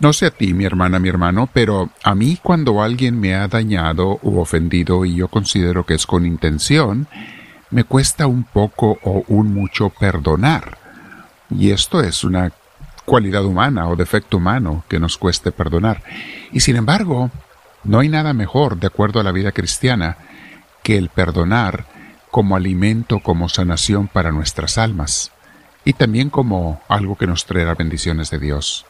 No sé a ti, mi hermana, mi hermano, pero a mí cuando alguien me ha dañado u ofendido y yo considero que es con intención, me cuesta un poco o un mucho perdonar. Y esto es una cualidad humana o defecto humano que nos cueste perdonar. Y sin embargo, no hay nada mejor, de acuerdo a la vida cristiana, que el perdonar como alimento, como sanación para nuestras almas, y también como algo que nos traerá bendiciones de Dios.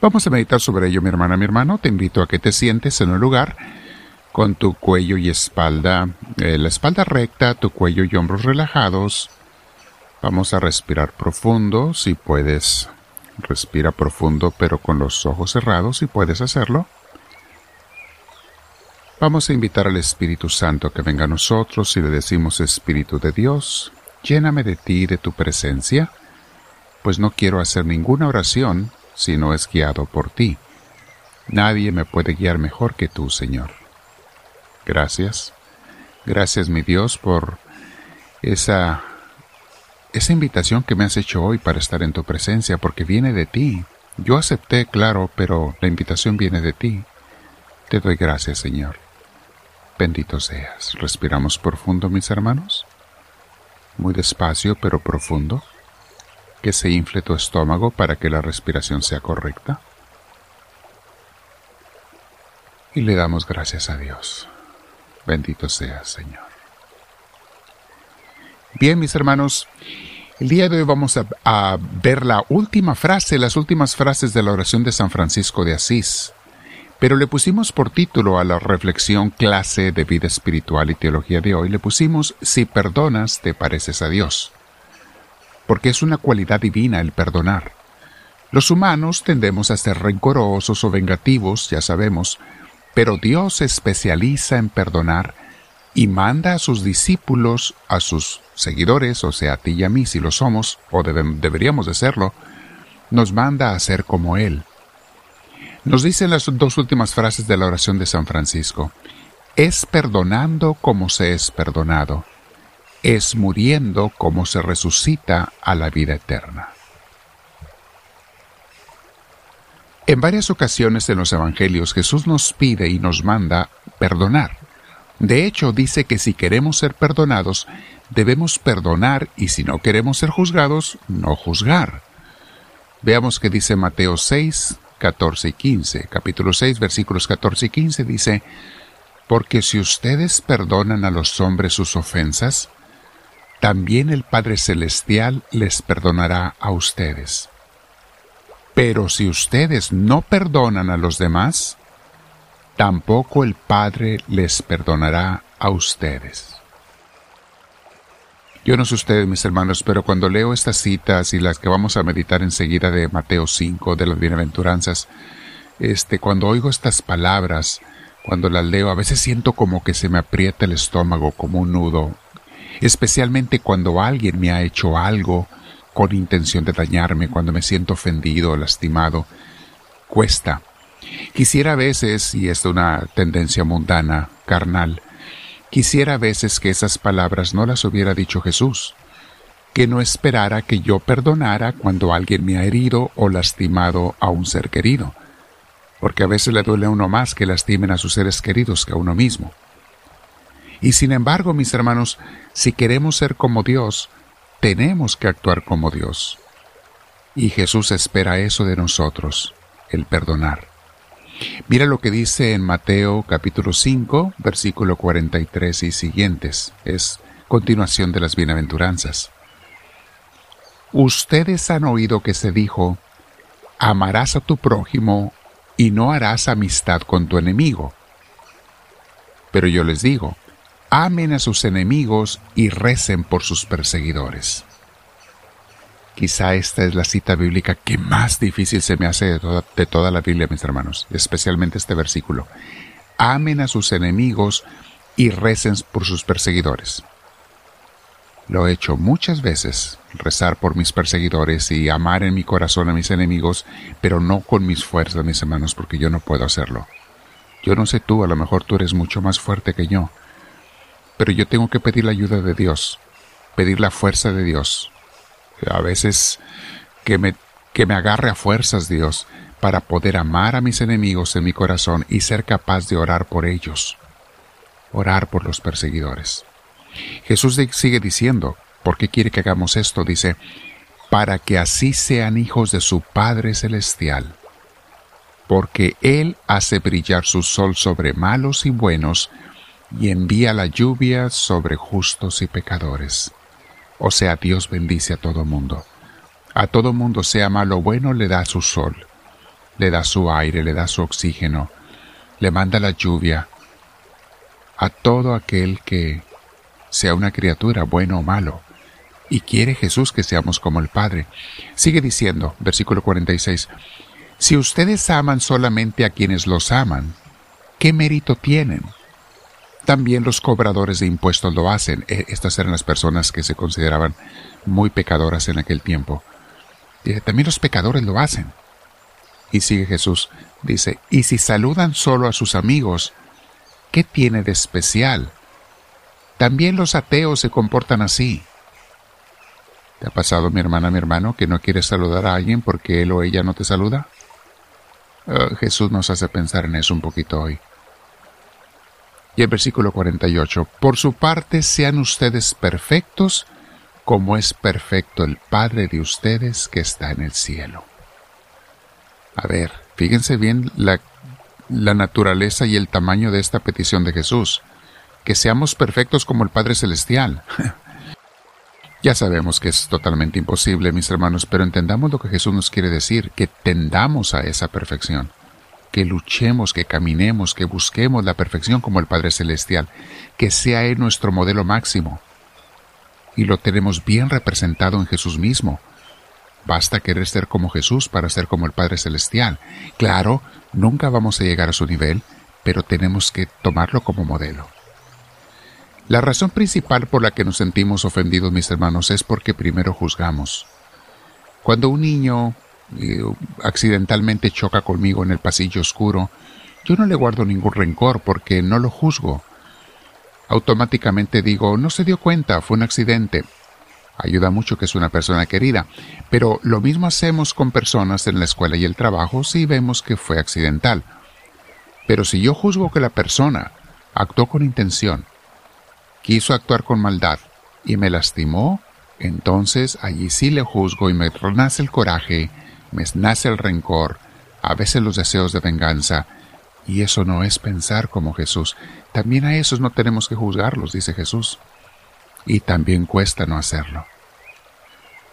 Vamos a meditar sobre ello, mi hermana, mi hermano. Te invito a que te sientes en un lugar con tu cuello y espalda, eh, la espalda recta, tu cuello y hombros relajados. Vamos a respirar profundo, si puedes. Respira profundo, pero con los ojos cerrados, si puedes hacerlo. Vamos a invitar al Espíritu Santo que venga a nosotros y le decimos, Espíritu de Dios, lléname de ti y de tu presencia, pues no quiero hacer ninguna oración si no es guiado por ti. Nadie me puede guiar mejor que tú, Señor. Gracias. Gracias, mi Dios, por esa esa invitación que me has hecho hoy para estar en tu presencia, porque viene de ti. Yo acepté, claro, pero la invitación viene de ti. Te doy gracias, Señor. Bendito seas. Respiramos profundo, mis hermanos. Muy despacio, pero profundo que se infle tu estómago para que la respiración sea correcta. Y le damos gracias a Dios. Bendito sea, Señor. Bien, mis hermanos, el día de hoy vamos a, a, ver la última frase, las últimas frases de la oración de San Francisco de Asís. Pero le pusimos por título a la reflexión clase de vida espiritual y teología de hoy, le pusimos Si perdonas, te pareces a Dios porque es una cualidad divina el perdonar. Los humanos tendemos a ser rencorosos o vengativos, ya sabemos, pero Dios se especializa en perdonar y manda a sus discípulos, a sus seguidores, o sea, a ti y a mí si lo somos, o deberíamos de serlo, nos manda a ser como Él. Nos dicen las dos últimas frases de la oración de San Francisco, es perdonando como se es perdonado es muriendo como se resucita a la vida eterna. En varias ocasiones en los Evangelios Jesús nos pide y nos manda perdonar. De hecho, dice que si queremos ser perdonados, debemos perdonar y si no queremos ser juzgados, no juzgar. Veamos que dice Mateo 6, 14 y 15. Capítulo 6, versículos 14 y 15 dice, Porque si ustedes perdonan a los hombres sus ofensas, también el Padre Celestial les perdonará a ustedes. Pero si ustedes no perdonan a los demás, tampoco el Padre les perdonará a ustedes. Yo no sé ustedes, mis hermanos, pero cuando leo estas citas y las que vamos a meditar enseguida de Mateo 5, de las bienaventuranzas, este, cuando oigo estas palabras, cuando las leo, a veces siento como que se me aprieta el estómago como un nudo especialmente cuando alguien me ha hecho algo con intención de dañarme, cuando me siento ofendido o lastimado. Cuesta. Quisiera a veces, y es una tendencia mundana, carnal, quisiera a veces que esas palabras no las hubiera dicho Jesús, que no esperara que yo perdonara cuando alguien me ha herido o lastimado a un ser querido, porque a veces le duele a uno más que lastimen a sus seres queridos que a uno mismo. Y sin embargo, mis hermanos, si queremos ser como Dios, tenemos que actuar como Dios. Y Jesús espera eso de nosotros, el perdonar. Mira lo que dice en Mateo capítulo 5, versículo 43 y siguientes. Es continuación de las bienaventuranzas. Ustedes han oído que se dijo, amarás a tu prójimo y no harás amistad con tu enemigo. Pero yo les digo, amen a sus enemigos y recen por sus perseguidores. Quizá esta es la cita bíblica que más difícil se me hace de toda, la Biblia, mis hermanos, especialmente este versículo. Amen a sus enemigos y recen por sus perseguidores. Lo he hecho muchas veces, rezar por mis perseguidores y amar en mi corazón a mis enemigos, pero no con mis fuerzas, mis hermanos, porque yo no puedo hacerlo. Yo no sé tú, a lo mejor tú eres mucho más fuerte que yo, pero yo tengo que pedir la ayuda de Dios, pedir la fuerza de Dios. A veces que me, que me agarre a fuerzas Dios, para poder amar a mis enemigos en mi corazón y ser capaz de orar por ellos, orar por los perseguidores. Jesús sigue diciendo, ¿por qué quiere que hagamos esto? Dice, para que así sean hijos de su Padre Celestial, porque Él hace brillar su sol sobre malos y buenos, y envía la lluvia sobre justos y pecadores. O sea, Dios bendice a todo mundo. A todo mundo, sea malo o bueno, le da su sol, le da su aire, le da su oxígeno, le manda la lluvia. A todo aquel que sea una criatura, bueno o malo, y quiere Jesús que seamos como el Padre. Sigue diciendo, versículo 46, si ustedes aman solamente a quienes los aman, ¿qué mérito tienen? También los cobradores de impuestos lo hacen. E, estas eran las personas que se consideraban muy pecadoras en aquel tiempo. también los pecadores lo hacen. Y sigue Jesús, dice, y si saludan solo a sus amigos, ¿qué tiene de especial? También los ateos se comportan así. ¿Te ha pasado, mi hermana, mi hermano, que no quieres saludar a alguien porque él o ella no te saluda? Ah, Jesús nos hace pensar en eso un poquito hoy. Y el versículo 48, por su parte sean ustedes perfectos como es perfecto el Padre de ustedes que está en el cielo. A ver, fíjense bien la, la naturaleza y el tamaño de esta petición de Jesús, que seamos perfectos como el Padre Celestial. Ya sabemos que es totalmente imposible, mis hermanos, pero entendamos lo que Jesús nos quiere decir, que tendamos a esa perfección, que luchemos, que caminemos, que busquemos la perfección como el Padre Celestial, que sea Él nuestro modelo máximo. Y lo tenemos bien representado en Jesús mismo. Basta querer ser como Jesús para ser como el Padre Celestial. Claro, nunca vamos a llegar a su nivel, pero tenemos que tomarlo como modelo. La razón principal por la que nos sentimos ofendidos, mis hermanos, es porque primero juzgamos. Cuando un niño accidentalmente choca conmigo en el pasillo oscuro, yo no le guardo ningún rencor porque no lo juzgo. Automáticamente digo, no se dio cuenta, fue un accidente. Ayuda mucho que es una persona querida, pero lo mismo hacemos con personas en la escuela y el trabajo si vemos que fue accidental. Pero si yo juzgo que la persona actuó con intención, quiso actuar con maldad y me lastimó, entonces allí sí le juzgo y me nace el coraje, me nace el rencor, a veces los deseos de venganza, y eso no es pensar como Jesús. También a esos no tenemos que juzgarlos, dice Jesús. Y también cuesta no hacerlo.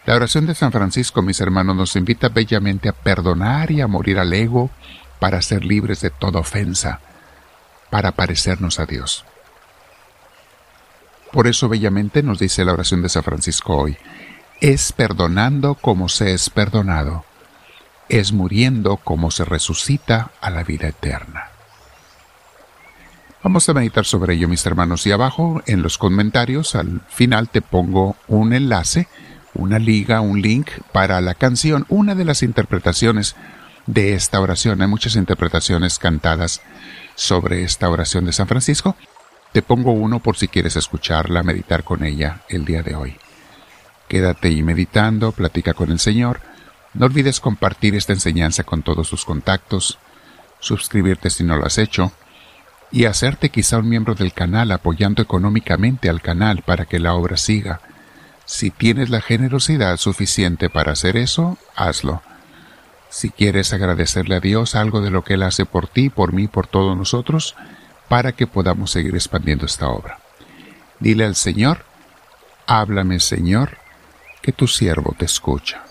La oración de San Francisco, mis hermanos, nos invita bellamente a perdonar y a morir al ego para ser libres de toda ofensa, para parecernos a Dios. Por eso bellamente nos dice la oración de San Francisco hoy, es perdonando como se es perdonado, es muriendo como se resucita a la vida eterna. Vamos a meditar sobre ello, mis hermanos, y abajo en los comentarios al final te pongo un enlace, una liga, un link para la canción, una de las interpretaciones de esta oración. Hay muchas interpretaciones cantadas sobre esta oración de San Francisco. Te pongo uno por si quieres escucharla, meditar con ella el día de hoy. Quédate y meditando, platica con el Señor. No olvides compartir esta enseñanza con todos tus contactos, suscribirte si no lo has hecho, y hacerte quizá un miembro del canal apoyando económicamente al canal para que la obra siga. Si tienes la generosidad suficiente para hacer eso, hazlo. Si quieres agradecerle a Dios algo de lo que Él hace por ti, por mí, por todos nosotros, para que podamos seguir expandiendo esta obra. Dile al Señor, háblame Señor, que tu siervo te escucha.